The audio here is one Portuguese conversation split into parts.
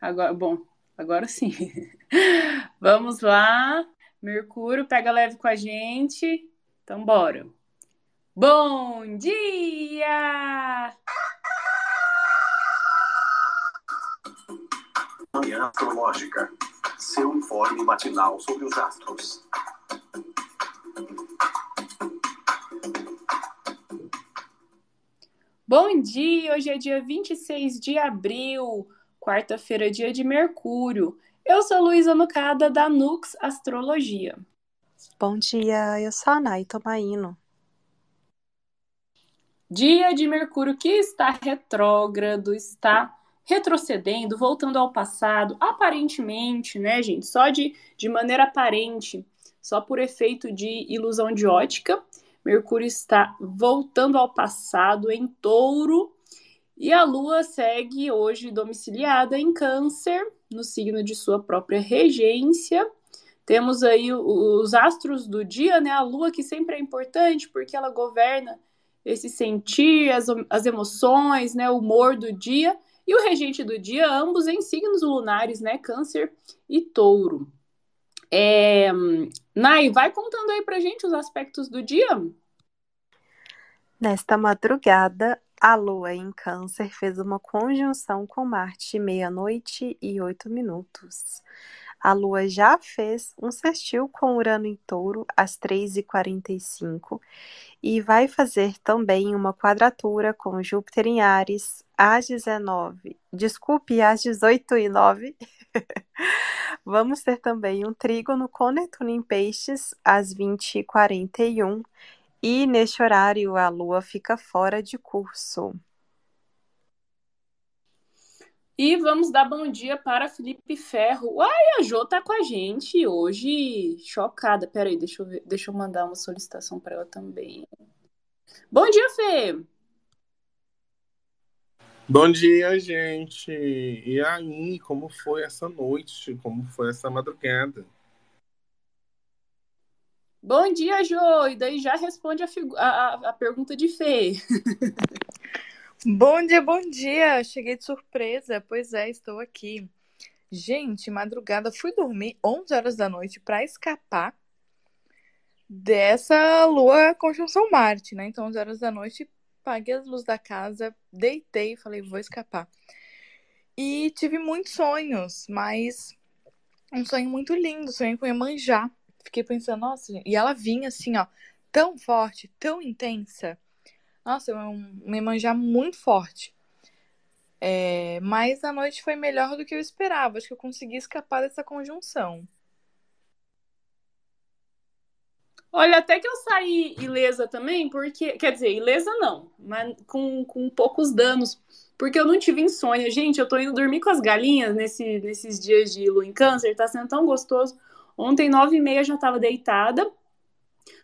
Agora, bom, agora sim. Vamos lá. Mercúrio, pega leve com a gente. Então, bora. Bom dia! Manhã Astrológica. Seu informe matinal sobre os astros. Bom dia! Hoje é dia 26 de abril, quarta-feira, dia de Mercúrio. Eu sou Luísa Nucada, da Nux Astrologia. Bom dia, eu sou a Nay Tomaino. Dia de Mercúrio que está retrógrado, está retrocedendo, voltando ao passado, aparentemente, né, gente? Só de, de maneira aparente, só por efeito de ilusão de ótica. Mercúrio está voltando ao passado em touro e a Lua segue hoje domiciliada em Câncer, no signo de sua própria regência. Temos aí os astros do dia, né? A Lua, que sempre é importante porque ela governa esse sentir, as, as emoções, né? O humor do dia. E o regente do dia, ambos em signos lunares, né? Câncer e touro. É... Nai, vai contando aí pra gente os aspectos do dia. Nesta madrugada, a Lua em Câncer fez uma conjunção com Marte meia-noite e oito minutos. A Lua já fez um sextil com Urano em Touro às 3h45 e vai fazer também uma quadratura com Júpiter em Ares às 19. Desculpe, às 18 e 9. Vamos ter também um trígono com Netuno em Peixes às 20h41 e neste horário a Lua fica fora de curso. E vamos dar bom dia para Felipe Ferro. Uai, a Jo tá com a gente hoje, chocada. Peraí, deixa eu, ver, deixa eu mandar uma solicitação para ela também. Bom dia, Fê! Bom dia, gente! E aí, como foi essa noite? Como foi essa madrugada? Bom dia, Jo! E daí já responde a, a, a pergunta de Fê. Bom dia, bom dia! Cheguei de surpresa, pois é, estou aqui. Gente, madrugada, fui dormir 11 horas da noite para escapar dessa lua conjunção Marte, né? Então, 11 horas da noite, paguei as luzes da casa, deitei e falei, vou escapar. E tive muitos sonhos, mas um sonho muito lindo, sonhei com Iemanjá. Fiquei pensando, nossa, e ela vinha assim, ó, tão forte, tão intensa nossa, um Iemanjá muito forte. É, mas a noite foi melhor do que eu esperava. Acho que eu consegui escapar dessa conjunção. Olha, até que eu saí ilesa também, porque. Quer dizer, ilesa não, mas com, com poucos danos. Porque eu não tive insônia. Gente, eu tô indo dormir com as galinhas nesse, nesses dias de lua em câncer, tá sendo tão gostoso. Ontem, nove e meia, já tava deitada.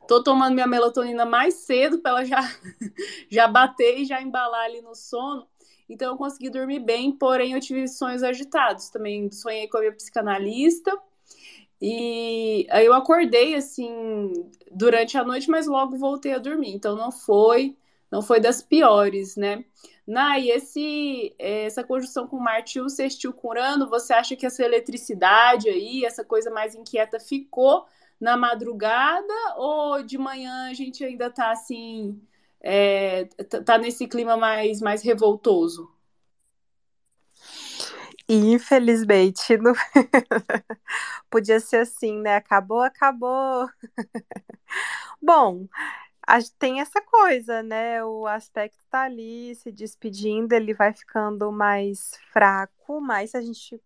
Tô tomando minha melatonina mais cedo para ela já, já bater e já embalar ali no sono. Então eu consegui dormir bem, porém eu tive sonhos agitados. Também sonhei com a minha psicanalista. E aí eu acordei assim durante a noite, mas logo voltei a dormir. Então não foi, não foi das piores, né? Nai, esse essa conjunção com Marte e o sextil com Urano, você acha que essa eletricidade aí, essa coisa mais inquieta ficou na madrugada ou de manhã a gente ainda tá assim, é, tá nesse clima mais, mais revoltoso? Infelizmente, não... podia ser assim, né? Acabou, acabou. Bom, tem essa coisa, né? O aspecto tá ali se despedindo, ele vai ficando mais fraco, mas a gente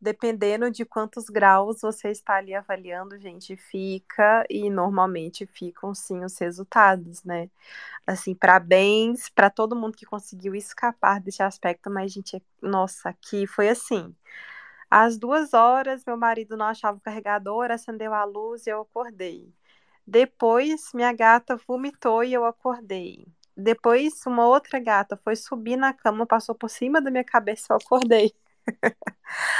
dependendo de quantos graus você está ali avaliando, gente, fica e normalmente ficam sim os resultados, né? Assim, parabéns para todo mundo que conseguiu escapar desse aspecto, mas, gente, nossa, aqui foi assim. Às duas horas, meu marido não achava o carregador, acendeu a luz e eu acordei. Depois, minha gata vomitou e eu acordei. Depois, uma outra gata foi subir na cama, passou por cima da minha cabeça e eu acordei.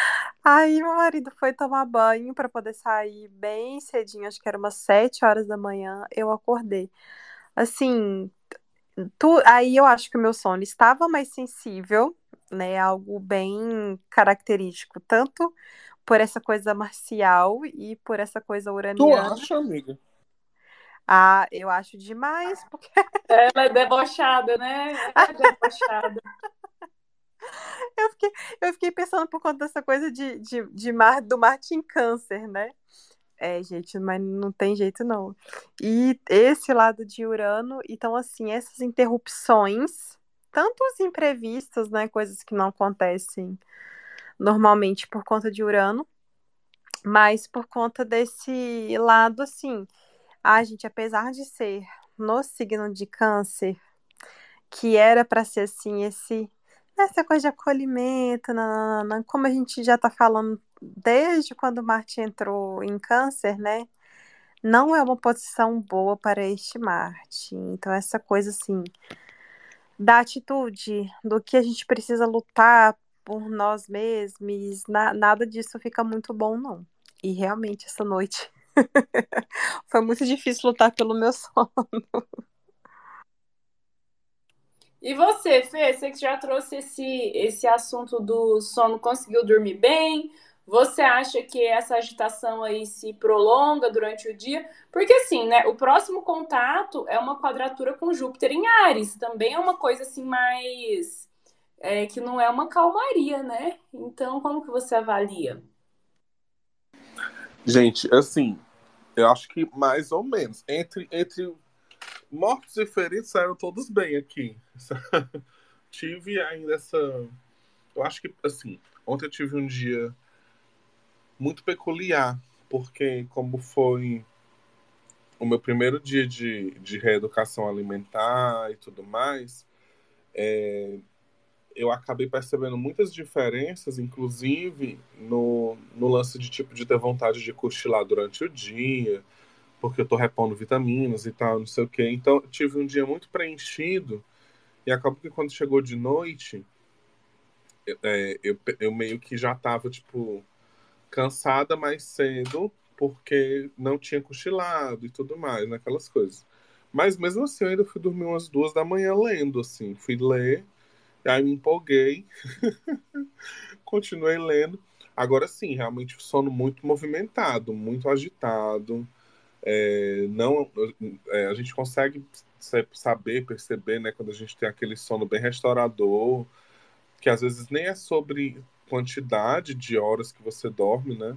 Aí meu marido foi tomar banho para poder sair bem cedinho, acho que era umas sete horas da manhã, eu acordei. Assim, tu, aí eu acho que o meu sono estava mais sensível, né? Algo bem característico, tanto por essa coisa marcial e por essa coisa Tu uraniana. acha, amiga? Ah, eu acho demais, porque Ela é debochada, né? Ela é debochada. eu fiquei, eu fiquei pensando por conta dessa coisa de, de, de Mar, do Marte em câncer, né? É, gente, mas não tem jeito não. E esse lado de Urano, então assim, essas interrupções, tanto os imprevistos, né, coisas que não acontecem normalmente por conta de Urano, mas por conta desse lado assim, ah, gente, apesar de ser no signo de Câncer, que era para ser assim esse essa coisa de acolhimento, nananana, como a gente já está falando desde quando Marte entrou em Câncer, né? Não é uma posição boa para este Marte. Então essa coisa assim da atitude, do que a gente precisa lutar por nós mesmos, na- nada disso fica muito bom, não. E realmente essa noite foi muito difícil lutar pelo meu sono. E você, Fê, você que já trouxe esse, esse assunto do sono, conseguiu dormir bem? Você acha que essa agitação aí se prolonga durante o dia? Porque assim, né, o próximo contato é uma quadratura com Júpiter em Ares, também é uma coisa assim mais é, que não é uma calmaria, né? Então, como que você avalia? Gente, assim, eu acho que mais ou menos. Entre, entre mortos e feridos saíram todos bem aqui. tive ainda essa. Eu acho que, assim, ontem eu tive um dia muito peculiar, porque, como foi o meu primeiro dia de, de reeducação alimentar e tudo mais, é, eu acabei percebendo muitas diferenças, inclusive no, no lance de tipo de ter vontade de cochilar durante o dia, porque eu tô repondo vitaminas e tal, não sei o quê. Então, eu tive um dia muito preenchido e acabou que quando chegou de noite, é, eu, eu meio que já tava, tipo, cansada mais cedo, porque não tinha cochilado e tudo mais, naquelas coisas. Mas mesmo assim, eu ainda fui dormir umas duas da manhã lendo, assim. Fui ler, aí me empolguei, continuei lendo. Agora sim, realmente sono muito movimentado, muito agitado. É, não, é, a gente consegue saber, perceber, né, quando a gente tem aquele sono bem restaurador, que às vezes nem é sobre quantidade de horas que você dorme, né?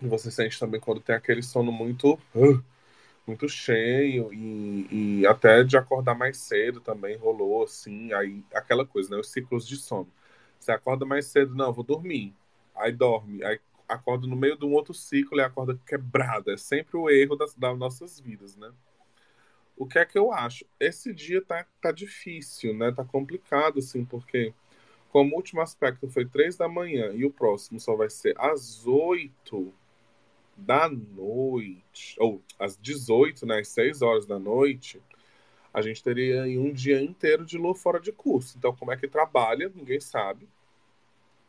Você sente também quando tem aquele sono muito, uh, muito cheio e, e, até de acordar mais cedo também rolou assim, aí aquela coisa, né? Os ciclos de sono. Você acorda mais cedo, não, vou dormir. Aí dorme, aí acorda no meio de um outro ciclo e acorda quebrada. É sempre o erro das, das nossas vidas, né? O que é que eu acho? Esse dia tá, tá difícil, né? Tá complicado, assim, porque como o último aspecto foi três da manhã e o próximo só vai ser às oito da noite, ou às 18, né, às 6 horas da noite, a gente teria aí um dia inteiro de lua fora de curso. Então, como é que trabalha? Ninguém sabe.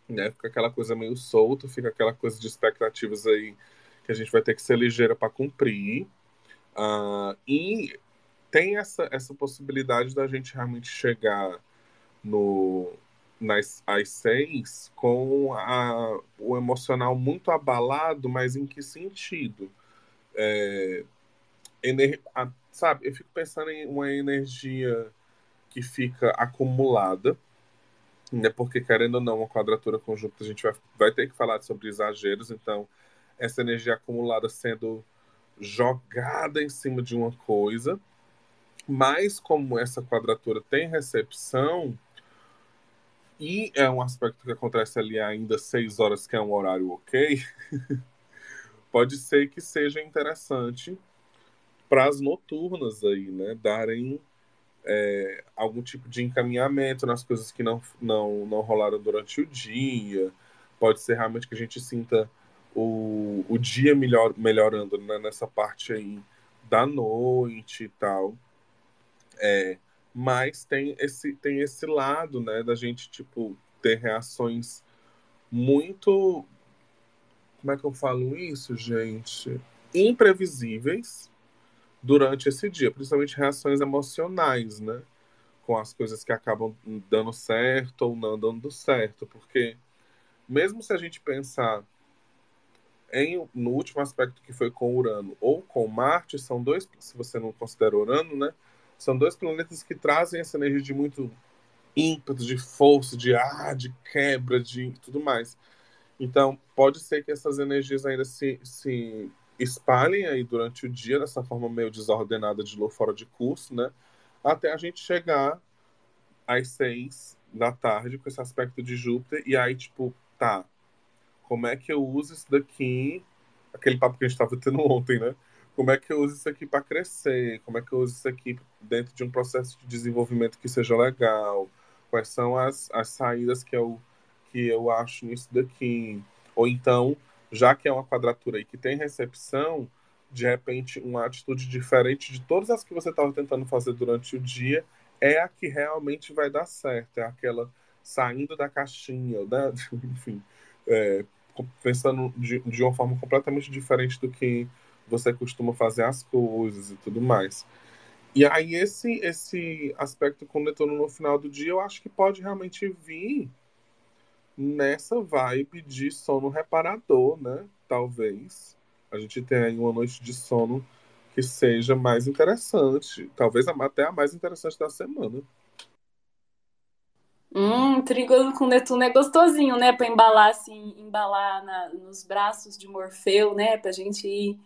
Né? Fica aquela coisa meio solta, fica aquela coisa de expectativas aí que a gente vai ter que ser ligeira para cumprir. Uh, e tem essa, essa possibilidade da gente realmente chegar no, nas, às seis com a, o emocional muito abalado, mas em que sentido? É, ener, a, sabe, eu fico pensando em uma energia que fica acumulada, né, porque querendo ou não, uma quadratura conjunta, a gente vai, vai ter que falar sobre exageros, então essa energia acumulada sendo jogada em cima de uma coisa, mas como essa quadratura tem recepção, e é um aspecto que acontece ali ainda seis horas, que é um horário ok, pode ser que seja interessante para as noturnas aí, né? Darem é, algum tipo de encaminhamento nas coisas que não, não, não rolaram durante o dia. Pode ser realmente que a gente sinta o, o dia melhor, melhorando né? nessa parte aí da noite e tal. É, mas tem esse, tem esse lado, né, da gente, tipo, ter reações muito. Como é que eu falo isso, gente? Imprevisíveis durante esse dia, principalmente reações emocionais, né? com as coisas que acabam dando certo ou não dando certo, porque mesmo se a gente pensar em, no último aspecto que foi com Urano ou com Marte, são dois, se você não considera Urano, né? São dois planetas que trazem essa energia de muito ímpeto, de força, de ar, de quebra, de tudo mais. Então, pode ser que essas energias ainda se, se espalhem aí durante o dia, dessa forma meio desordenada de fora de curso, né? Até a gente chegar às seis da tarde com esse aspecto de Júpiter, e aí, tipo, tá, como é que eu uso isso daqui? Aquele papo que a gente estava tendo ontem, né? Como é que eu uso isso aqui para crescer? Como é que eu uso isso aqui dentro de um processo de desenvolvimento que seja legal? Quais são as, as saídas que eu, que eu acho nisso daqui? Ou então, já que é uma quadratura aí que tem recepção, de repente, uma atitude diferente de todas as que você estava tentando fazer durante o dia é a que realmente vai dar certo. É aquela saindo da caixinha, né? enfim, é, pensando de, de uma forma completamente diferente do que você costuma fazer as coisas e tudo mais. E aí esse esse aspecto com Netuno no final do dia, eu acho que pode realmente vir nessa vibe de sono reparador, né? Talvez a gente tenha aí uma noite de sono que seja mais interessante, talvez até a mais interessante da semana. Hum, trigo com Netuno é gostosinho, né? Para embalar assim, embalar na, nos braços de Morfeu, né? Para gente ir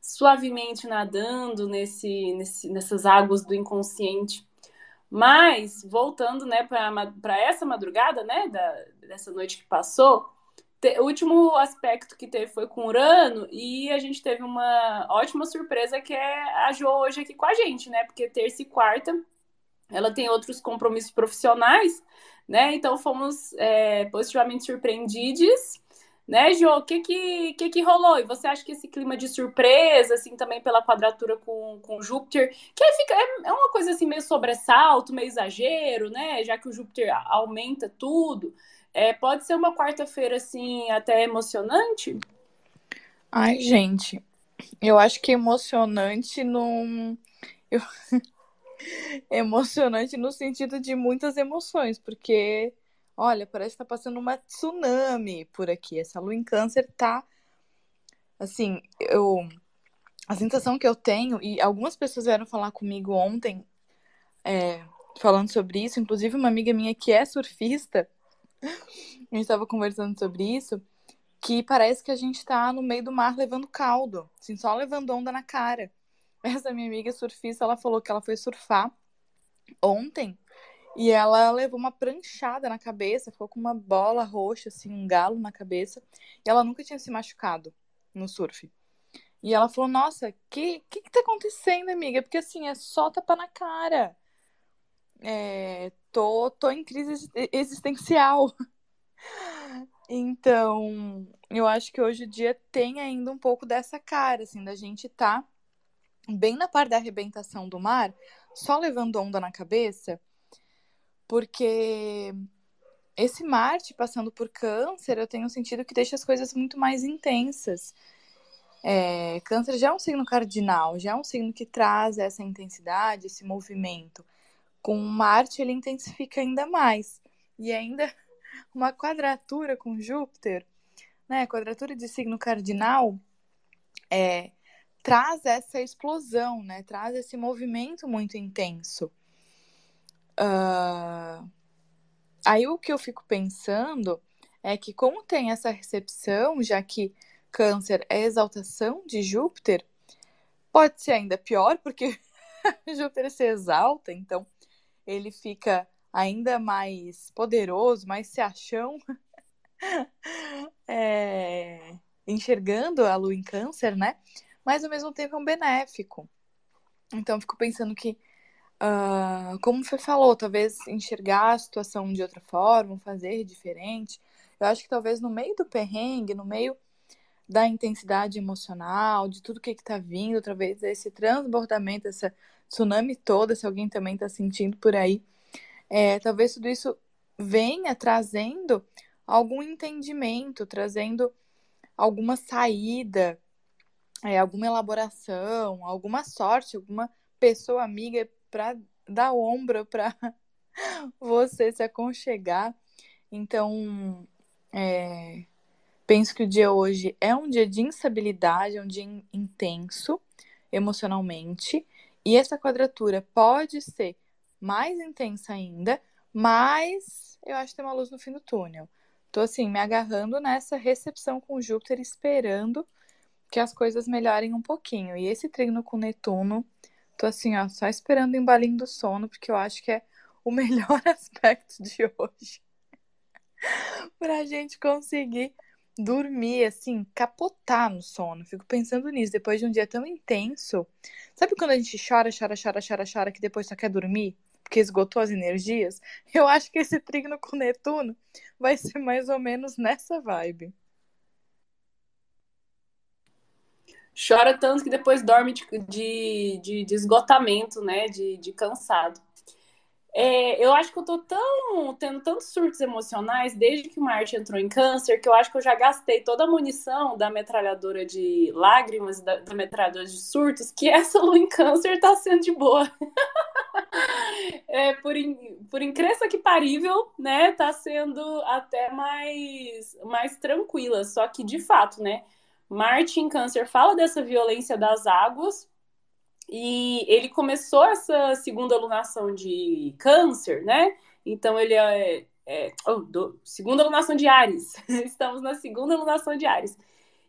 suavemente nadando nesse, nesse, nessas águas do inconsciente. Mas, voltando né, para essa madrugada, né, da, dessa noite que passou, te, o último aspecto que teve foi com Urano e a gente teve uma ótima surpresa que é a Jo hoje aqui com a gente, né? Porque terça e quarta ela tem outros compromissos profissionais, né? Então fomos é, positivamente surpreendidos né, Jo? O que que, que que rolou? E você acha que esse clima de surpresa, assim, também pela quadratura com, com Júpiter, que fica, é, é uma coisa assim meio sobressalto, meio exagero, né? Já que o Júpiter aumenta tudo. É, pode ser uma quarta-feira, assim, até emocionante? Ai, gente, eu acho que emocionante não. Eu... emocionante no sentido de muitas emoções, porque Olha, parece que tá passando uma tsunami por aqui. Essa lua em câncer tá. Assim, eu. A sensação que eu tenho, e algumas pessoas vieram falar comigo ontem, é, falando sobre isso, inclusive uma amiga minha que é surfista, a gente estava conversando sobre isso, que parece que a gente tá no meio do mar levando caldo, assim, só levando onda na cara. Essa minha amiga surfista, ela falou que ela foi surfar ontem e ela levou uma pranchada na cabeça, ficou com uma bola roxa, assim, um galo na cabeça. E ela nunca tinha se machucado no surf. E ela falou: Nossa, que que, que tá acontecendo, amiga? Porque assim, é só tapa na cara. É, tô, tô em crise existencial. Então, eu acho que hoje o dia tem ainda um pouco dessa cara, assim, da gente tá bem na parte da arrebentação do mar, só levando onda na cabeça porque esse Marte passando por câncer, eu tenho sentido que deixa as coisas muito mais intensas. É, câncer já é um signo cardinal, já é um signo que traz essa intensidade, esse movimento. Com Marte, ele intensifica ainda mais. E ainda uma quadratura com Júpiter, né? Quadratura de signo cardinal é, traz essa explosão, né? Traz esse movimento muito intenso. Uh... Aí o que eu fico pensando é que, como tem essa recepção, já que Câncer é exaltação de Júpiter, pode ser ainda pior, porque Júpiter se exalta, então ele fica ainda mais poderoso, mais se achão, é... enxergando a lua em Câncer, né? Mas ao mesmo tempo é um benéfico. Então, fico pensando que Uh, como você falou, talvez enxergar a situação de outra forma, fazer diferente. Eu acho que talvez no meio do perrengue, no meio da intensidade emocional, de tudo que está vindo, outra vez esse transbordamento, essa tsunami toda, se alguém também está sentindo por aí, é, talvez tudo isso venha trazendo algum entendimento, trazendo alguma saída, é, alguma elaboração, alguma sorte, alguma pessoa amiga para dar ombro para você se aconchegar. Então, é, penso que o dia hoje é um dia de instabilidade, é um dia intenso emocionalmente. E essa quadratura pode ser mais intensa ainda, mas eu acho que tem uma luz no fim do túnel. Tô assim, me agarrando nessa recepção com Júpiter, esperando que as coisas melhorem um pouquinho. E esse treino com Netuno, tô assim, ó, só esperando o embalinho do sono, porque eu acho que é o melhor aspecto de hoje. pra gente conseguir dormir, assim, capotar no sono. Fico pensando nisso, depois de um dia tão intenso. Sabe quando a gente chora, chora, chora, chora, chora, que depois só quer dormir? Porque esgotou as energias? Eu acho que esse trigno com Netuno vai ser mais ou menos nessa vibe. Chora tanto que depois dorme de, de, de esgotamento, né? De, de cansado. É, eu acho que eu tô tão tendo tantos surtos emocionais desde que o Marte entrou em câncer que eu acho que eu já gastei toda a munição da metralhadora de lágrimas, da, da metralhadora de surtos, que essa lua em câncer tá sendo de boa. é, por, in, por incrível que parível, né, tá sendo até mais, mais tranquila. Só que, de fato, né, Marte em câncer fala dessa violência das águas, e ele começou essa segunda alunação de câncer, né? Então ele é. é oh, do, segunda alunação de Ares. Estamos na segunda alunação de Ares.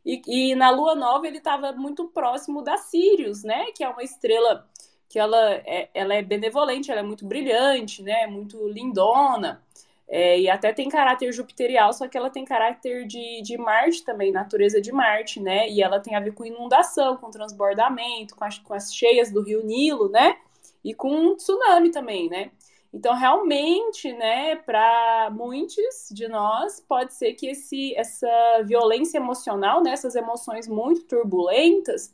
E, e na lua nova ele estava muito próximo da Sirius, né? Que é uma estrela que ela é, ela é benevolente, ela é muito brilhante, né? Muito lindona. É, e até tem caráter jupiterial, só que ela tem caráter de, de Marte também, natureza de Marte, né? E ela tem a ver com inundação, com transbordamento, com as, com as cheias do rio Nilo, né? E com tsunami também, né? Então, realmente, né, para muitos de nós, pode ser que esse, essa violência emocional, né, essas emoções muito turbulentas,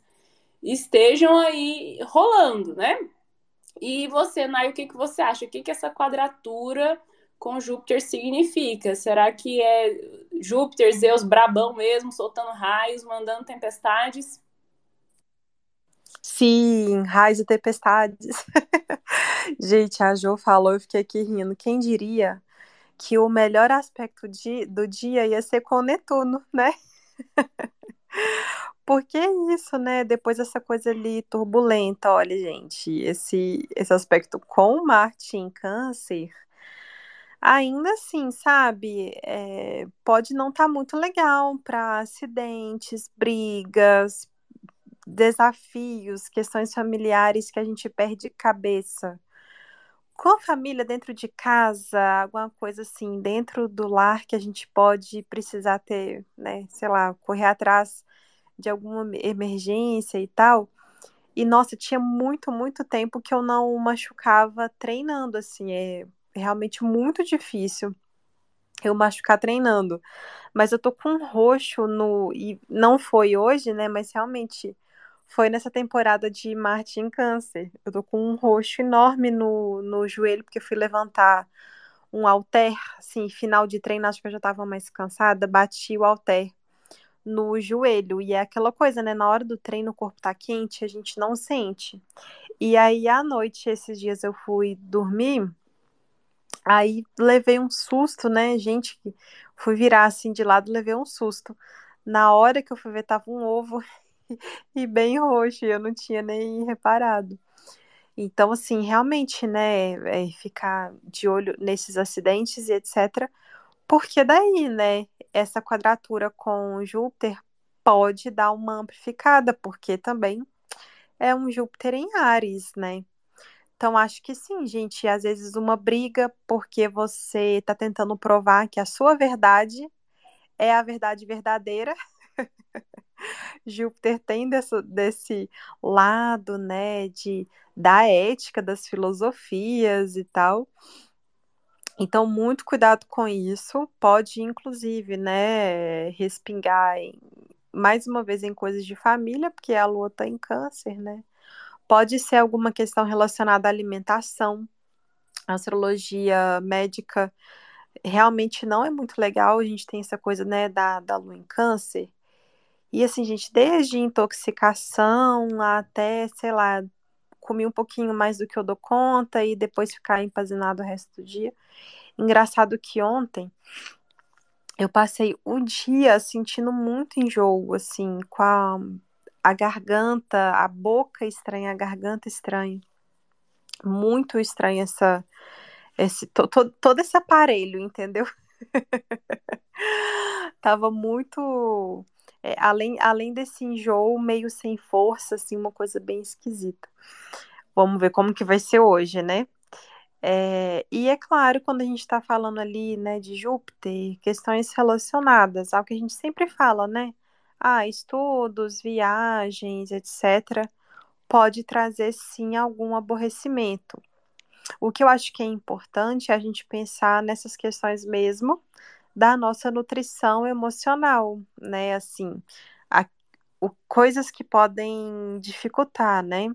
estejam aí rolando, né? E você, Nai, o que, que você acha? O que, que essa quadratura com Júpiter significa? Será que é Júpiter, Zeus brabão mesmo, soltando raios, mandando tempestades? Sim, raios e tempestades. Gente, a Jo falou, eu fiquei aqui rindo. Quem diria que o melhor aspecto de, do dia ia ser com Netuno, né? Porque isso, né? Depois dessa coisa ali turbulenta, olha, gente, esse, esse aspecto com Marte em Câncer Ainda assim, sabe, é, pode não estar tá muito legal para acidentes, brigas, desafios, questões familiares que a gente perde cabeça. Com a família dentro de casa, alguma coisa assim, dentro do lar que a gente pode precisar ter, né, sei lá, correr atrás de alguma emergência e tal. E nossa, tinha muito, muito tempo que eu não machucava treinando, assim, é, realmente muito difícil eu machucar treinando. Mas eu tô com um roxo no. E não foi hoje, né? Mas realmente foi nessa temporada de Marte em Câncer. Eu tô com um roxo enorme no, no joelho, porque eu fui levantar um halter, assim, final de treino, acho que eu já tava mais cansada, bati o halter no joelho. E é aquela coisa, né? Na hora do treino o corpo tá quente, a gente não sente. E aí, à noite, esses dias eu fui dormir Aí levei um susto, né, gente? Fui virar assim de lado, levei um susto. Na hora que eu fui ver, tava um ovo e bem roxo, e eu não tinha nem reparado. Então, assim, realmente, né, é ficar de olho nesses acidentes e etc. Porque daí, né, essa quadratura com Júpiter pode dar uma amplificada, porque também é um Júpiter em Ares, né? Então, acho que sim, gente. Às vezes, uma briga porque você está tentando provar que a sua verdade é a verdade verdadeira. Júpiter tem desse, desse lado, né, de, da ética, das filosofias e tal. Então, muito cuidado com isso. Pode, inclusive, né, respingar em, mais uma vez em coisas de família, porque a lua está em câncer, né? Pode ser alguma questão relacionada à alimentação. Astrologia médica realmente não é muito legal. A gente tem essa coisa, né, da, da lua em câncer. E assim, gente, desde intoxicação até, sei lá, comi um pouquinho mais do que eu dou conta e depois ficar empazinado o resto do dia. Engraçado que ontem eu passei o dia sentindo muito enjoo, assim, com a, a garganta, a boca estranha, a garganta estranha. Muito estranho essa, esse, to, to, todo esse aparelho, entendeu? Tava muito. É, além, além desse enjoo, meio sem força, assim, uma coisa bem esquisita. Vamos ver como que vai ser hoje, né? É, e é claro, quando a gente está falando ali, né, de Júpiter, questões relacionadas ao que a gente sempre fala, né? Ah, estudos, viagens, etc., pode trazer sim algum aborrecimento. O que eu acho que é importante é a gente pensar nessas questões mesmo da nossa nutrição emocional, né? Assim, a, o, coisas que podem dificultar, né?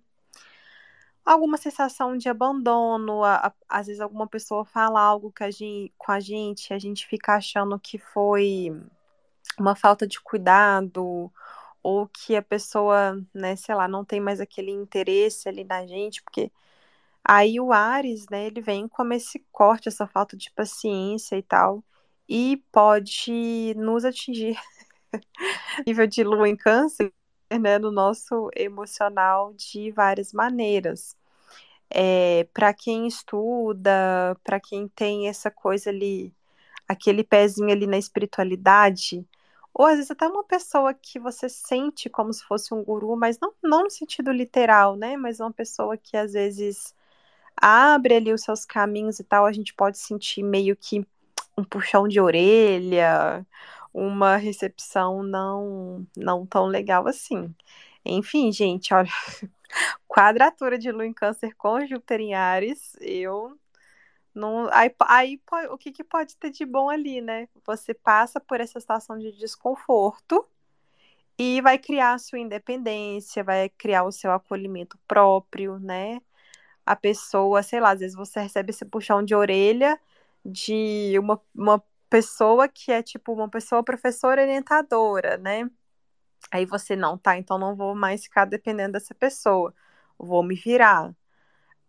Alguma sensação de abandono, a, a, às vezes alguma pessoa fala algo que a gente, com a gente, a gente fica achando que foi uma falta de cuidado, ou que a pessoa, né, sei lá, não tem mais aquele interesse ali na gente, porque Aí o Ares, né, ele vem como esse corte, essa falta de paciência e tal, e pode nos atingir nível de lua em câncer, né, no nosso emocional de várias maneiras. É, para quem estuda, para quem tem essa coisa ali, aquele pezinho ali na espiritualidade, ou às vezes até uma pessoa que você sente como se fosse um guru, mas não, não no sentido literal, né? Mas uma pessoa que às vezes abre ali os seus caminhos e tal, a gente pode sentir meio que um puxão de orelha, uma recepção não não tão legal assim. Enfim, gente, olha, quadratura de Lua em Câncer com Júpiter em Ares, eu não. Aí, aí o que, que pode ter de bom ali, né? Você passa por essa situação de desconforto e vai criar a sua independência, vai criar o seu acolhimento próprio, né? a pessoa, sei lá, às vezes você recebe esse puxão de orelha de uma, uma pessoa que é tipo uma pessoa professora orientadora, né? Aí você não, tá, então não vou mais ficar dependendo dessa pessoa, vou me virar.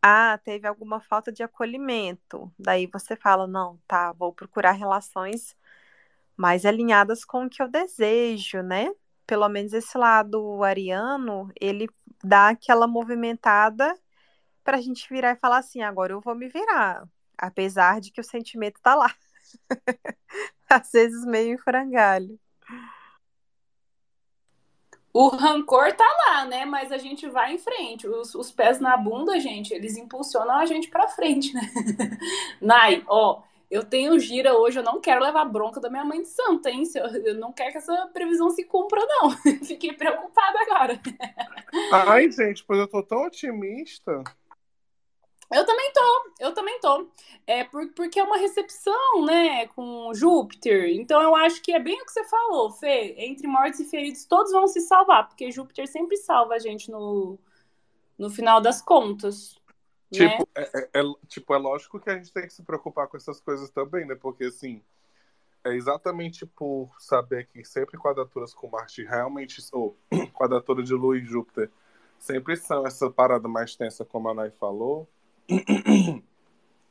Ah, teve alguma falta de acolhimento. Daí você fala, não, tá, vou procurar relações mais alinhadas com o que eu desejo, né? Pelo menos esse lado ariano, ele dá aquela movimentada para a gente virar e falar assim: agora eu vou me virar, apesar de que o sentimento tá lá. Às vezes meio em frangalho. O rancor tá lá, né? Mas a gente vai em frente. Os, os pés na bunda, gente, eles impulsionam a gente para frente, né? Nai, ó, eu tenho gira hoje, eu não quero levar bronca da minha mãe de santa, hein? Eu não quero que essa previsão se cumpra, não. Fiquei preocupada agora. Ai, gente, pois eu tô tão otimista. Eu também tô, eu também tô. É por, porque é uma recepção, né, com Júpiter. Então eu acho que é bem o que você falou, Fê. Entre mortos e feridos, todos vão se salvar, porque Júpiter sempre salva a gente no, no final das contas. Né? Tipo, né? é, é, é, tipo, é lógico que a gente tem que se preocupar com essas coisas também, né? Porque assim, é exatamente por saber que sempre quadraturas com Marte realmente, ou quadratura de Lua e Júpiter, sempre são essa parada mais tensa, como a Nai falou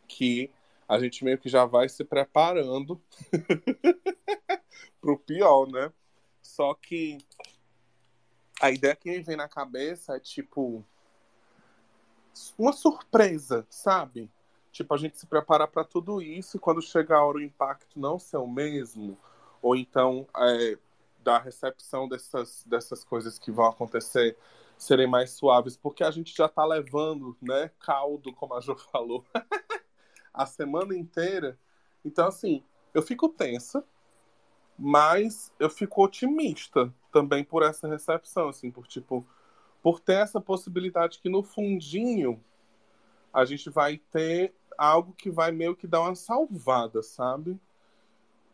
que a gente meio que já vai se preparando pro pior, né? Só que a ideia que me vem na cabeça é tipo uma surpresa, sabe? Tipo, a gente se prepara para tudo isso e quando chegar a hora o impacto não ser o mesmo, ou então é, da recepção dessas, dessas coisas que vão acontecer serem mais suaves, porque a gente já está levando, né, caldo, como a Jo falou, a semana inteira. Então, assim, eu fico tensa, mas eu fico otimista também por essa recepção, assim, por tipo, por ter essa possibilidade que no fundinho a gente vai ter algo que vai meio que dar uma salvada, sabe?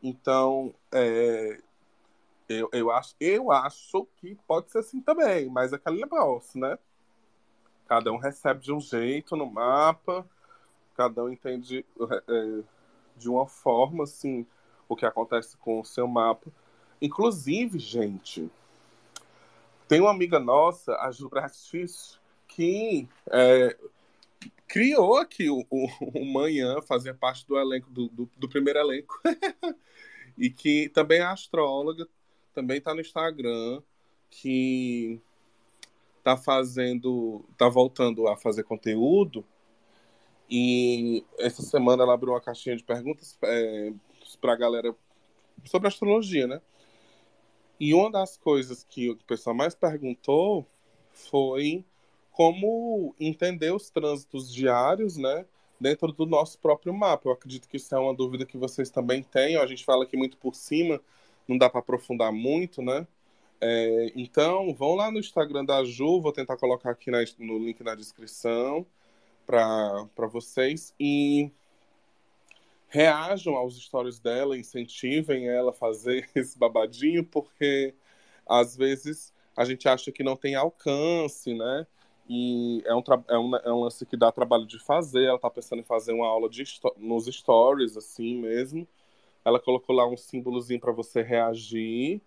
Então, é, eu, eu, acho, eu acho que pode ser assim também, mas é aquele negócio, né? Cada um recebe de um jeito no mapa, cada um entende é, de uma forma, assim, o que acontece com o seu mapa. Inclusive, gente, tem uma amiga nossa, a Ju Bratis, que que é, criou aqui o, o, o, Manhã, fazia parte do elenco, do, do, do primeiro elenco. e que também é astróloga, também está no Instagram, que tá fazendo, tá voltando a fazer conteúdo. E essa semana ela abriu uma caixinha de perguntas é, para a galera sobre astrologia, né? E uma das coisas que o pessoal mais perguntou foi como entender os trânsitos diários, né? Dentro do nosso próprio mapa. Eu acredito que isso é uma dúvida que vocês também têm. A gente fala aqui muito por cima, não dá para aprofundar muito, né? É, então, vão lá no Instagram da Ju, vou tentar colocar aqui na, no link na descrição para vocês. E reajam aos stories dela, incentivem ela a fazer esse babadinho, porque às vezes a gente acha que não tem alcance, né? E é um, é um, é um lance que dá trabalho de fazer. Ela tá pensando em fazer uma aula de nos stories, assim mesmo. Ela colocou lá um símbolozinho para você reagir,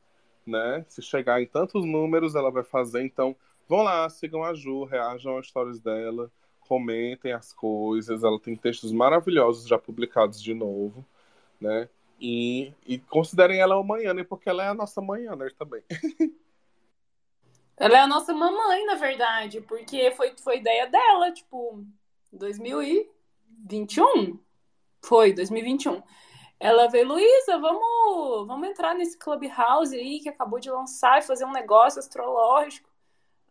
né? Se chegar em tantos números, ela vai fazer. Então, vão lá, sigam a Ju, reajam aos stories dela comentem as coisas. Ela tem textos maravilhosos já publicados de novo, né? E, e considerem ela uma manhã? Porque ela é a nossa manhã? Também. Ela é a nossa mamãe, na verdade, porque foi, foi ideia dela, tipo, 2021. Foi, 2021. Ela veio, Luísa, vamos, vamos entrar nesse Clubhouse aí que acabou de lançar e fazer um negócio astrológico.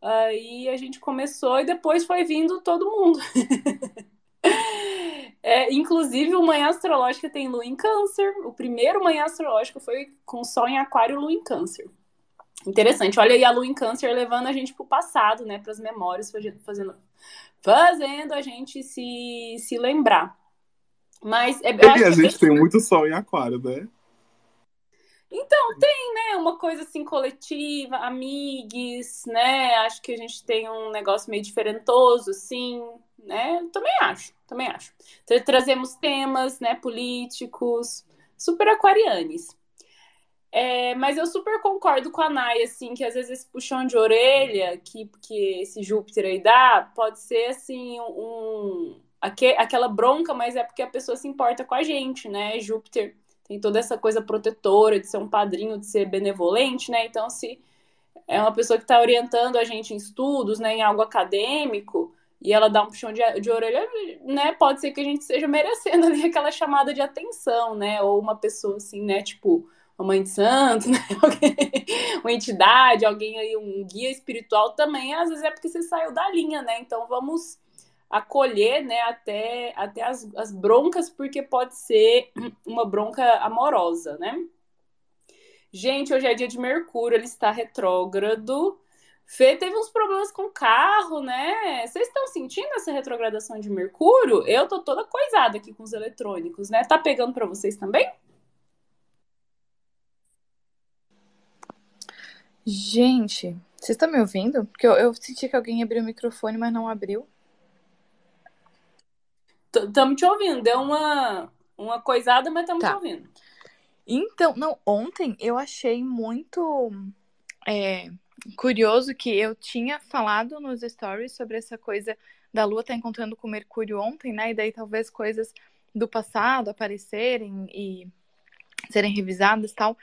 Aí a gente começou e depois foi vindo todo mundo. é, inclusive, o Manhã Astrológica tem Lua em Câncer. O primeiro Manhã Astrológico foi com Sol em Aquário e Lua em Câncer. Interessante. Olha aí a Lua em Câncer levando a gente para o passado, né? Para as memórias, fazendo, fazendo a gente se, se lembrar. Mas é, e a gente tem muito Sol em Aquário, né? Então, tem, né, uma coisa assim coletiva, amigos, né? Acho que a gente tem um negócio meio diferentoso, assim, né? Também acho, também acho. Trazemos temas, né, políticos, super aquarianes. É, mas eu super concordo com a Nay, assim, que às vezes esse puxão de orelha que, que esse Júpiter aí dá, pode ser, assim, um... aquela bronca, mas é porque a pessoa se importa com a gente, né? Júpiter tem toda essa coisa protetora de ser um padrinho, de ser benevolente, né? Então, se é uma pessoa que está orientando a gente em estudos, né, em algo acadêmico, e ela dá um puxão de, de orelha, né? Pode ser que a gente esteja merecendo ali aquela chamada de atenção, né? Ou uma pessoa assim, né? Tipo, uma mãe de santo, né? uma entidade, alguém aí, um guia espiritual também, às vezes é porque você saiu da linha, né? Então vamos acolher né, até, até as, as broncas, porque pode ser uma bronca amorosa, né? Gente, hoje é dia de Mercúrio, ele está retrógrado. Fê teve uns problemas com o carro, né? Vocês estão sentindo essa retrogradação de Mercúrio? Eu tô toda coisada aqui com os eletrônicos, né? Tá pegando para vocês também? Gente, vocês estão me ouvindo? Porque eu, eu senti que alguém abriu o microfone, mas não abriu. Estamos te ouvindo. Deu uma, uma coisada, mas estamos tá. te ouvindo. Então, não, ontem eu achei muito é, curioso que eu tinha falado nos stories sobre essa coisa da Lua estar tá encontrando com Mercúrio ontem, né? E daí talvez coisas do passado aparecerem e serem revisadas e tal.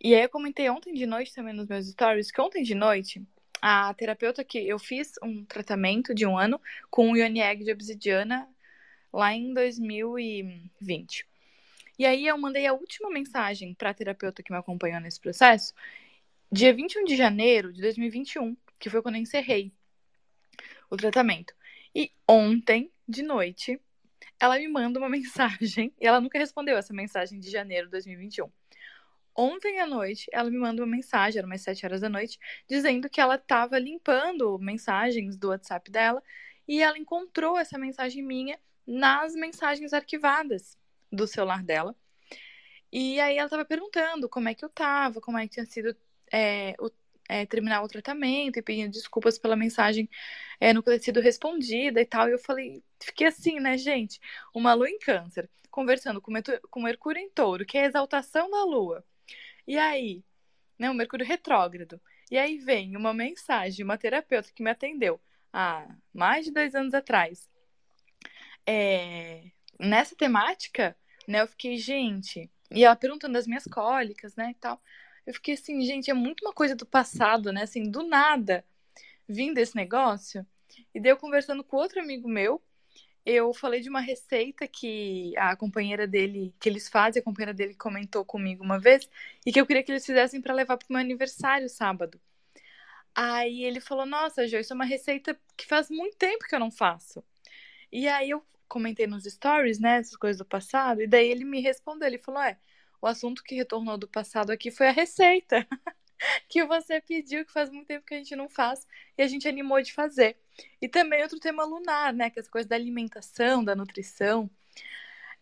E aí eu comentei ontem de noite também nos meus stories que ontem de noite a terapeuta que eu fiz um tratamento de um ano com o Ione Egg de obsidiana lá em 2020. E aí eu mandei a última mensagem para a terapeuta que me acompanhou nesse processo, dia 21 de janeiro de 2021, que foi quando eu encerrei o tratamento. E ontem, de noite, ela me manda uma mensagem, e ela nunca respondeu essa mensagem de janeiro de 2021. Ontem à noite, ela me manda uma mensagem, era umas 7 horas da noite, dizendo que ela estava limpando mensagens do WhatsApp dela e ela encontrou essa mensagem minha nas mensagens arquivadas do celular dela. E aí ela estava perguntando como é que eu tava, como é que tinha sido é, o, é, terminar o tratamento e pedindo desculpas pela mensagem é, não ter sido respondida e tal. E eu falei, fiquei assim, né, gente? Uma lua em câncer, conversando com, com Mercúrio em touro, que é a exaltação da lua. E aí, né, o Mercúrio retrógrado. E aí vem uma mensagem, uma terapeuta que me atendeu há mais de dois anos atrás. É, nessa temática, né, eu fiquei, gente, e ela perguntando das minhas cólicas, né, e tal. Eu fiquei assim, gente, é muito uma coisa do passado, né, assim, do nada vindo esse negócio. E daí eu conversando com outro amigo meu, eu falei de uma receita que a companheira dele, que eles fazem, a companheira dele comentou comigo uma vez, e que eu queria que eles fizessem para levar para o meu aniversário sábado. Aí ele falou: Nossa, Jo, isso é uma receita que faz muito tempo que eu não faço. E aí eu comentei nos stories, né, essas coisas do passado, e daí ele me respondeu: Ele falou: É, o assunto que retornou do passado aqui foi a receita que você pediu, que faz muito tempo que a gente não faz, e a gente animou de fazer. E também outro tema lunar, né, que é essa coisa da alimentação, da nutrição.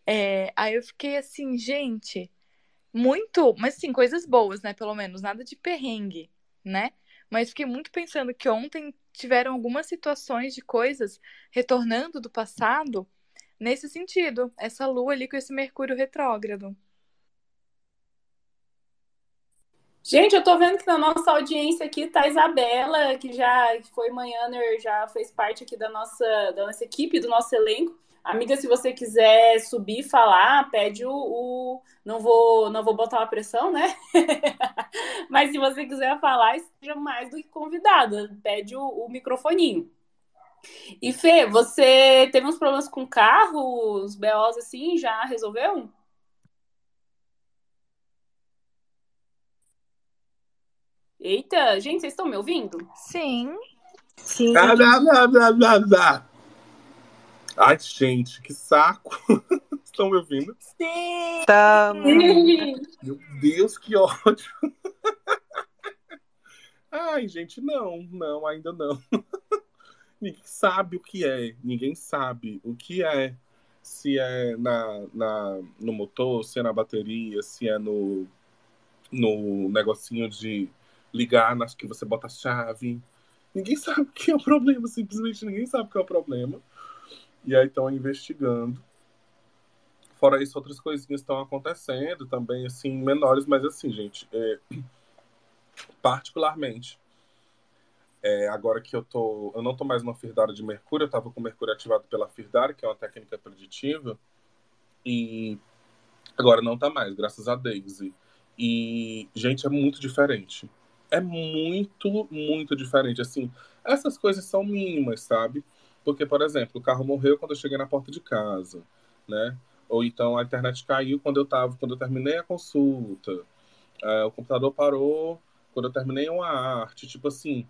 É, aí eu fiquei assim, gente, muito, mas sim, coisas boas, né, pelo menos, nada de perrengue, né? Mas fiquei muito pensando que ontem tiveram algumas situações de coisas retornando do passado nesse sentido. Essa lua ali com esse Mercúrio retrógrado. Gente, eu tô vendo que na nossa audiência aqui tá a Isabela, que já foi manhãner, já fez parte aqui da nossa, da nossa equipe, do nosso elenco. Amiga, se você quiser subir falar, pede o, o, Não vou não vou botar uma pressão, né? Mas se você quiser falar, esteja mais do que convidada. Pede o, o microfoninho. E Fê, você teve uns problemas com carro, os BOs assim, já resolveu? Eita, gente, vocês estão me ouvindo? Sim. Sim. Ah, dá, dá, dá, dá. Ai, gente, que saco. Estão me ouvindo? Sim. Tamo. Meu Deus, que ódio. Ai, gente, não, não, ainda não. Ninguém sabe o que é. Ninguém sabe o que é. Se é na, na, no motor, se é na bateria, se é no, no negocinho de ligar nas que você bota a chave. Ninguém sabe o que é o problema, simplesmente ninguém sabe o que é o problema. E aí estão investigando. Fora isso, outras coisinhas estão acontecendo também, assim, menores, mas assim, gente, é, particularmente, é, agora que eu tô. Eu não tô mais numa firdara de Mercúrio, eu tava com Mercúrio ativado pela firdara, que é uma técnica preditiva, e agora não tá mais, graças a Daisy. E, gente, é muito diferente. É muito, muito diferente. Assim, essas coisas são mínimas, sabe? Porque, por exemplo, o carro morreu quando eu cheguei na porta de casa, né? Ou então a internet caiu quando eu tava, quando eu terminei a consulta. É, o computador parou quando eu terminei uma arte. Tipo assim,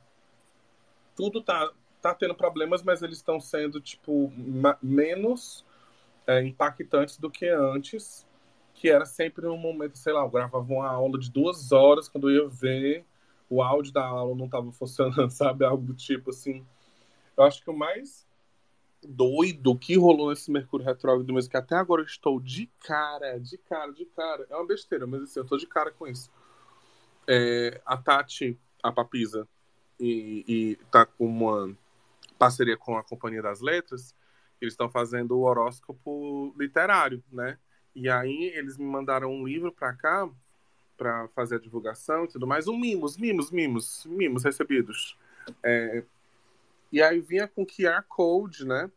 tudo tá, tá tendo problemas, mas eles estão sendo, tipo, menos é, impactantes do que antes. Que era sempre um momento, sei lá, eu gravava uma aula de duas horas, quando eu ia ver, o áudio da aula não estava funcionando, sabe? Algo do tipo assim. Eu acho que o mais doido que rolou nesse Mercúrio Retrógrado, mesmo que até agora eu estou de cara, de cara, de cara. É uma besteira, mas assim, eu estou de cara com isso. É, a Tati, a Papisa, e, e tá com uma parceria com a Companhia das Letras, eles estão fazendo o horóscopo literário, né? E aí eles me mandaram um livro para cá para fazer a divulgação e tudo mais, um mimos, mimos, mimos, mimos recebidos. É, e aí vinha com QR Code, né?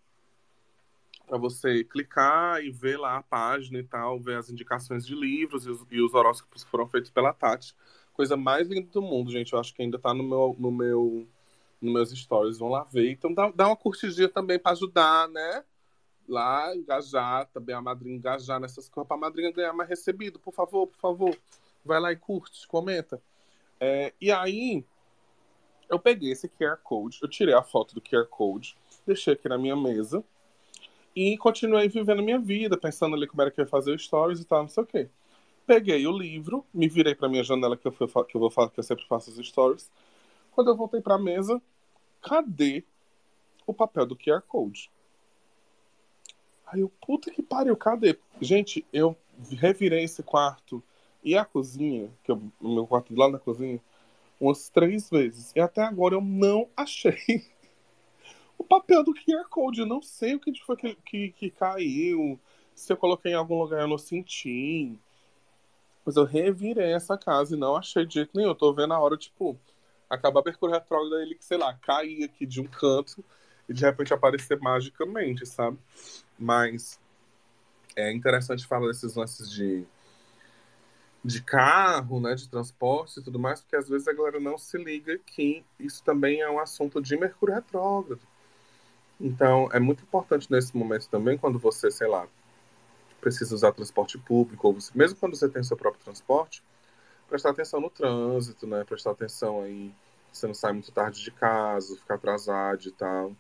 Para você clicar e ver lá a página e tal, ver as indicações de livros e os, e os horóscopos foram feitos pela Tati. Coisa mais linda do mundo, gente. Eu acho que ainda tá no meu, no meu, nos meus stories. Vão lá ver. Então dá, dá uma curtidinha também para ajudar, né? Lá, engajar, também a madrinha engajar nessas coisas, pra madrinha ganhar mais recebido, por favor, por favor. Vai lá e curte, comenta. É, e aí, eu peguei esse QR Code, eu tirei a foto do QR Code, deixei aqui na minha mesa e continuei vivendo minha vida, pensando ali como era que eu ia fazer stories e tal, não sei o quê. Peguei o livro, me virei para minha janela que eu, fui, que eu vou falar que eu sempre faço os stories. Quando eu voltei para a mesa, cadê o papel do QR Code? Aí eu, puta que pariu, cadê? Gente, eu revirei esse quarto e a cozinha, que é o meu quarto lá na cozinha, umas três vezes. E até agora eu não achei o papel do QR Code. Eu não sei o que foi que, que, que caiu. Se eu coloquei em algum lugar eu não senti. Mas eu revirei essa casa e não achei de jeito nenhum. Eu tô vendo a hora, tipo, acabar Mercúrio retrógrado, ele, sei lá, cair aqui de um canto e de repente aparecer magicamente, sabe? Mas é interessante falar desses lances de, de carro, né, de transporte e tudo mais, porque às vezes a galera não se liga que isso também é um assunto de Mercúrio retrógrado. Então, é muito importante nesse momento também, quando você, sei lá, precisa usar transporte público, ou você, mesmo quando você tem seu próprio transporte, prestar atenção no trânsito, né? Prestar atenção aí, você não sai muito tarde de casa, ficar atrasado e tal.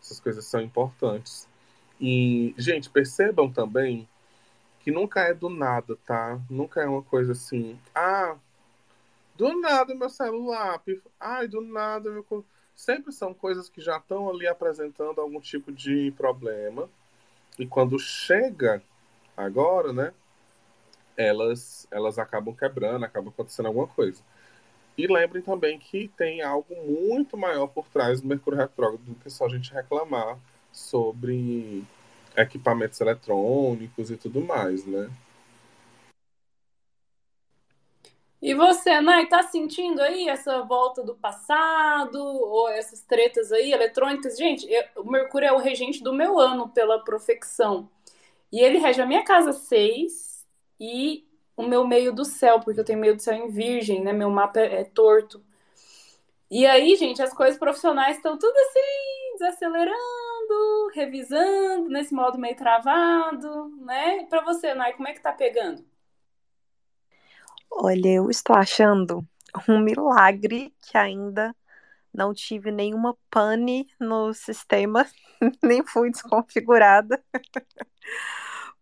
Essas coisas são importantes. E, gente, percebam também que nunca é do nada, tá? Nunca é uma coisa assim, ah, do nada meu celular, ai, do nada meu sempre são coisas que já estão ali apresentando algum tipo de problema. E quando chega agora, né, elas, elas acabam quebrando, acaba acontecendo alguma coisa. E lembrem também que tem algo muito maior por trás do Mercúrio Retrógrado do que só a gente reclamar sobre equipamentos eletrônicos e tudo mais, né? E você, Nai, tá sentindo aí essa volta do passado ou essas tretas aí eletrônicas? Gente, eu, o Mercúrio é o regente do meu ano pela profecção. E ele rege a minha casa 6 e o meu meio do céu, porque eu tenho meio do céu em virgem, né? Meu mapa é, é torto. E aí, gente, as coisas profissionais estão tudo assim, desacelerando, revisando, nesse modo meio travado, né? E pra você, Nai, como é que tá pegando? Olha, eu estou achando um milagre que ainda não tive nenhuma pane no sistema, nem fui desconfigurada,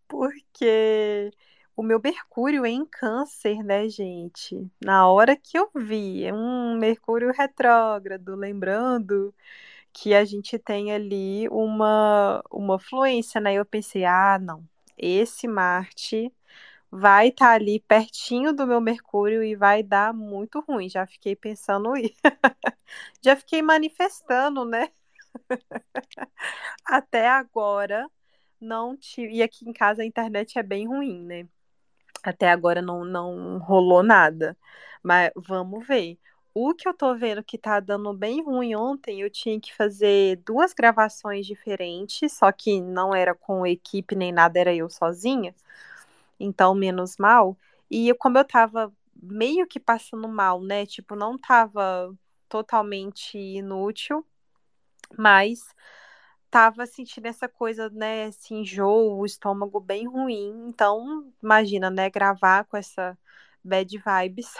porque o meu Mercúrio é em Câncer, né, gente? Na hora que eu vi, é um Mercúrio retrógrado, lembrando que a gente tem ali uma, uma fluência, né? Eu pensei, ah, não, esse Marte vai estar tá ali pertinho do meu Mercúrio e vai dar muito ruim. Já fiquei pensando isso. Já fiquei manifestando, né? Até agora não tive. E aqui em casa a internet é bem ruim, né? Até agora não, não rolou nada. Mas vamos ver. O que eu tô vendo que tá dando bem ruim ontem, eu tinha que fazer duas gravações diferentes, só que não era com equipe nem nada, era eu sozinha então menos mal. E como eu tava meio que passando mal, né? Tipo, não tava totalmente inútil, mas tava sentindo essa coisa, né, esse enjoo, o estômago bem ruim. Então, imagina, né, gravar com essa bad vibes.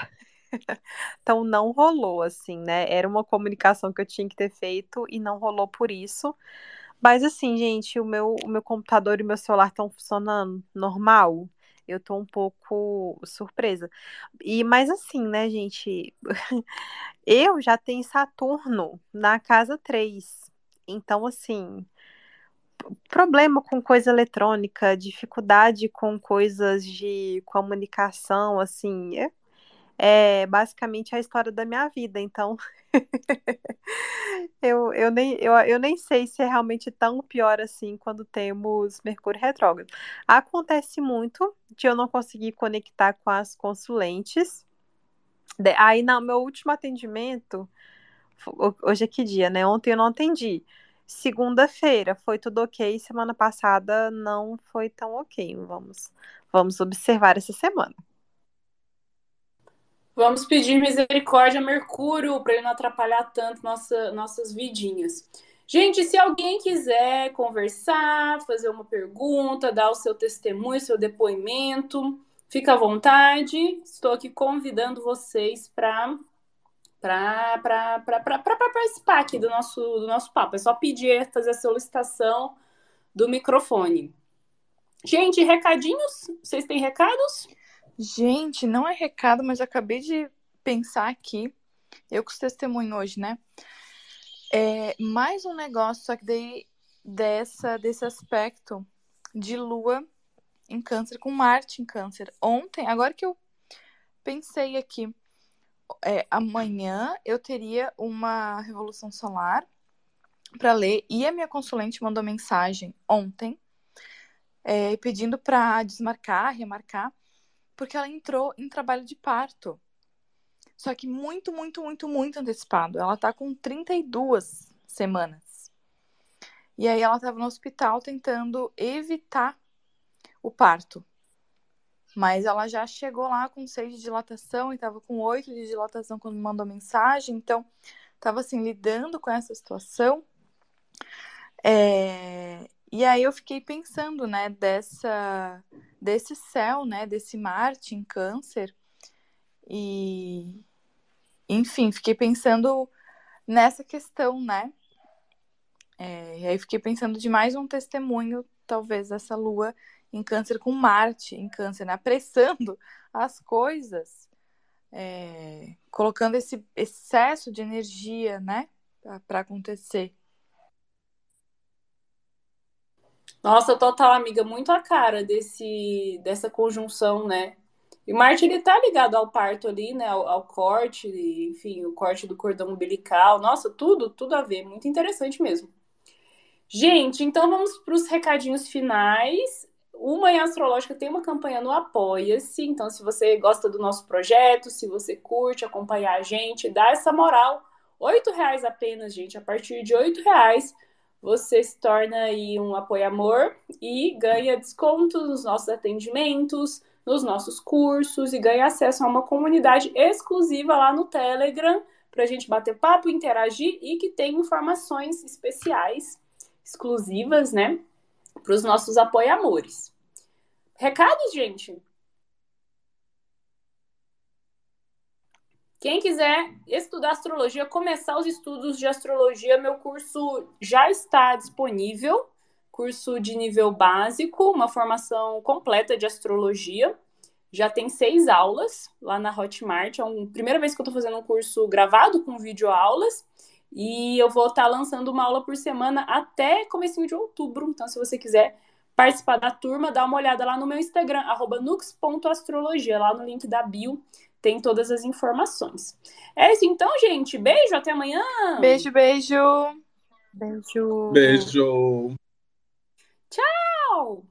então não rolou assim, né? Era uma comunicação que eu tinha que ter feito e não rolou por isso. Mas assim, gente, o meu, o meu computador e o meu celular estão funcionando normal eu tô um pouco surpresa. E mas assim, né, gente, eu já tenho Saturno na casa 3. Então, assim, problema com coisa eletrônica, dificuldade com coisas de comunicação, assim, é, é basicamente a história da minha vida. Então, eu, eu, nem, eu, eu nem sei se é realmente tão pior assim quando temos Mercúrio retrógrado. Acontece muito de eu não conseguir conectar com as consulentes. Aí, no meu último atendimento, hoje é que dia, né? Ontem eu não atendi. Segunda-feira foi tudo ok, semana passada não foi tão ok. Vamos, vamos observar essa semana. Vamos pedir misericórdia a Mercúrio para ele não atrapalhar tanto nossa, nossas vidinhas. Gente, se alguém quiser conversar, fazer uma pergunta, dar o seu testemunho, seu depoimento, fica à vontade. Estou aqui convidando vocês para para participar aqui do nosso, do nosso papo. É só pedir, fazer a solicitação do microfone. Gente, recadinhos? Vocês têm recados? Gente, não é recado, mas acabei de pensar aqui, eu com os testemunhos hoje, né? É mais um negócio, só que daí dessa, desse aspecto de lua em câncer, com Marte em câncer. Ontem, agora que eu pensei aqui, é, amanhã eu teria uma revolução solar para ler e a minha consulente mandou mensagem ontem é, pedindo para desmarcar, remarcar porque ela entrou em trabalho de parto. Só que muito, muito, muito, muito antecipado. Ela tá com 32 semanas. E aí ela tava no hospital tentando evitar o parto. Mas ela já chegou lá com seis de dilatação e tava com oito de dilatação quando me mandou mensagem. Então, tava assim, lidando com essa situação. É... E aí eu fiquei pensando, né, dessa, desse céu, né, desse Marte em câncer. E, enfim, fiquei pensando nessa questão, né? É, e aí fiquei pensando de mais um testemunho, talvez, dessa lua em câncer com Marte em câncer, né? Apressando as coisas, é, colocando esse excesso de energia, né, para acontecer. Nossa, total, amiga, muito a cara desse, dessa conjunção, né? E Marte, ele tá ligado ao parto ali, né? Ao, ao, corte, enfim, o corte do cordão umbilical. Nossa, tudo, tudo a ver. Muito interessante mesmo. Gente, então vamos para os recadinhos finais. O Manhã Astrológica tem uma campanha no Apoia-se. Então, se você gosta do nosso projeto, se você curte acompanhar a gente, dá essa moral. Oito reais apenas, gente. A partir de oito reais você se torna aí um apoiamor e ganha descontos nos nossos atendimentos, nos nossos cursos e ganha acesso a uma comunidade exclusiva lá no Telegram para a gente bater papo, interagir e que tem informações especiais, exclusivas, né, para os nossos apoiamores. Recados, gente? Quem quiser estudar astrologia, começar os estudos de astrologia, meu curso já está disponível. Curso de nível básico, uma formação completa de astrologia. Já tem seis aulas lá na Hotmart. É a primeira vez que eu estou fazendo um curso gravado com vídeo aulas. E eu vou estar tá lançando uma aula por semana até começo de outubro. Então, se você quiser participar da turma, dá uma olhada lá no meu Instagram, nux.astrologia, lá no link da bio tem todas as informações. É isso então, gente. Beijo, até amanhã. Beijo, beijo. Beijo. Beijo. Tchau.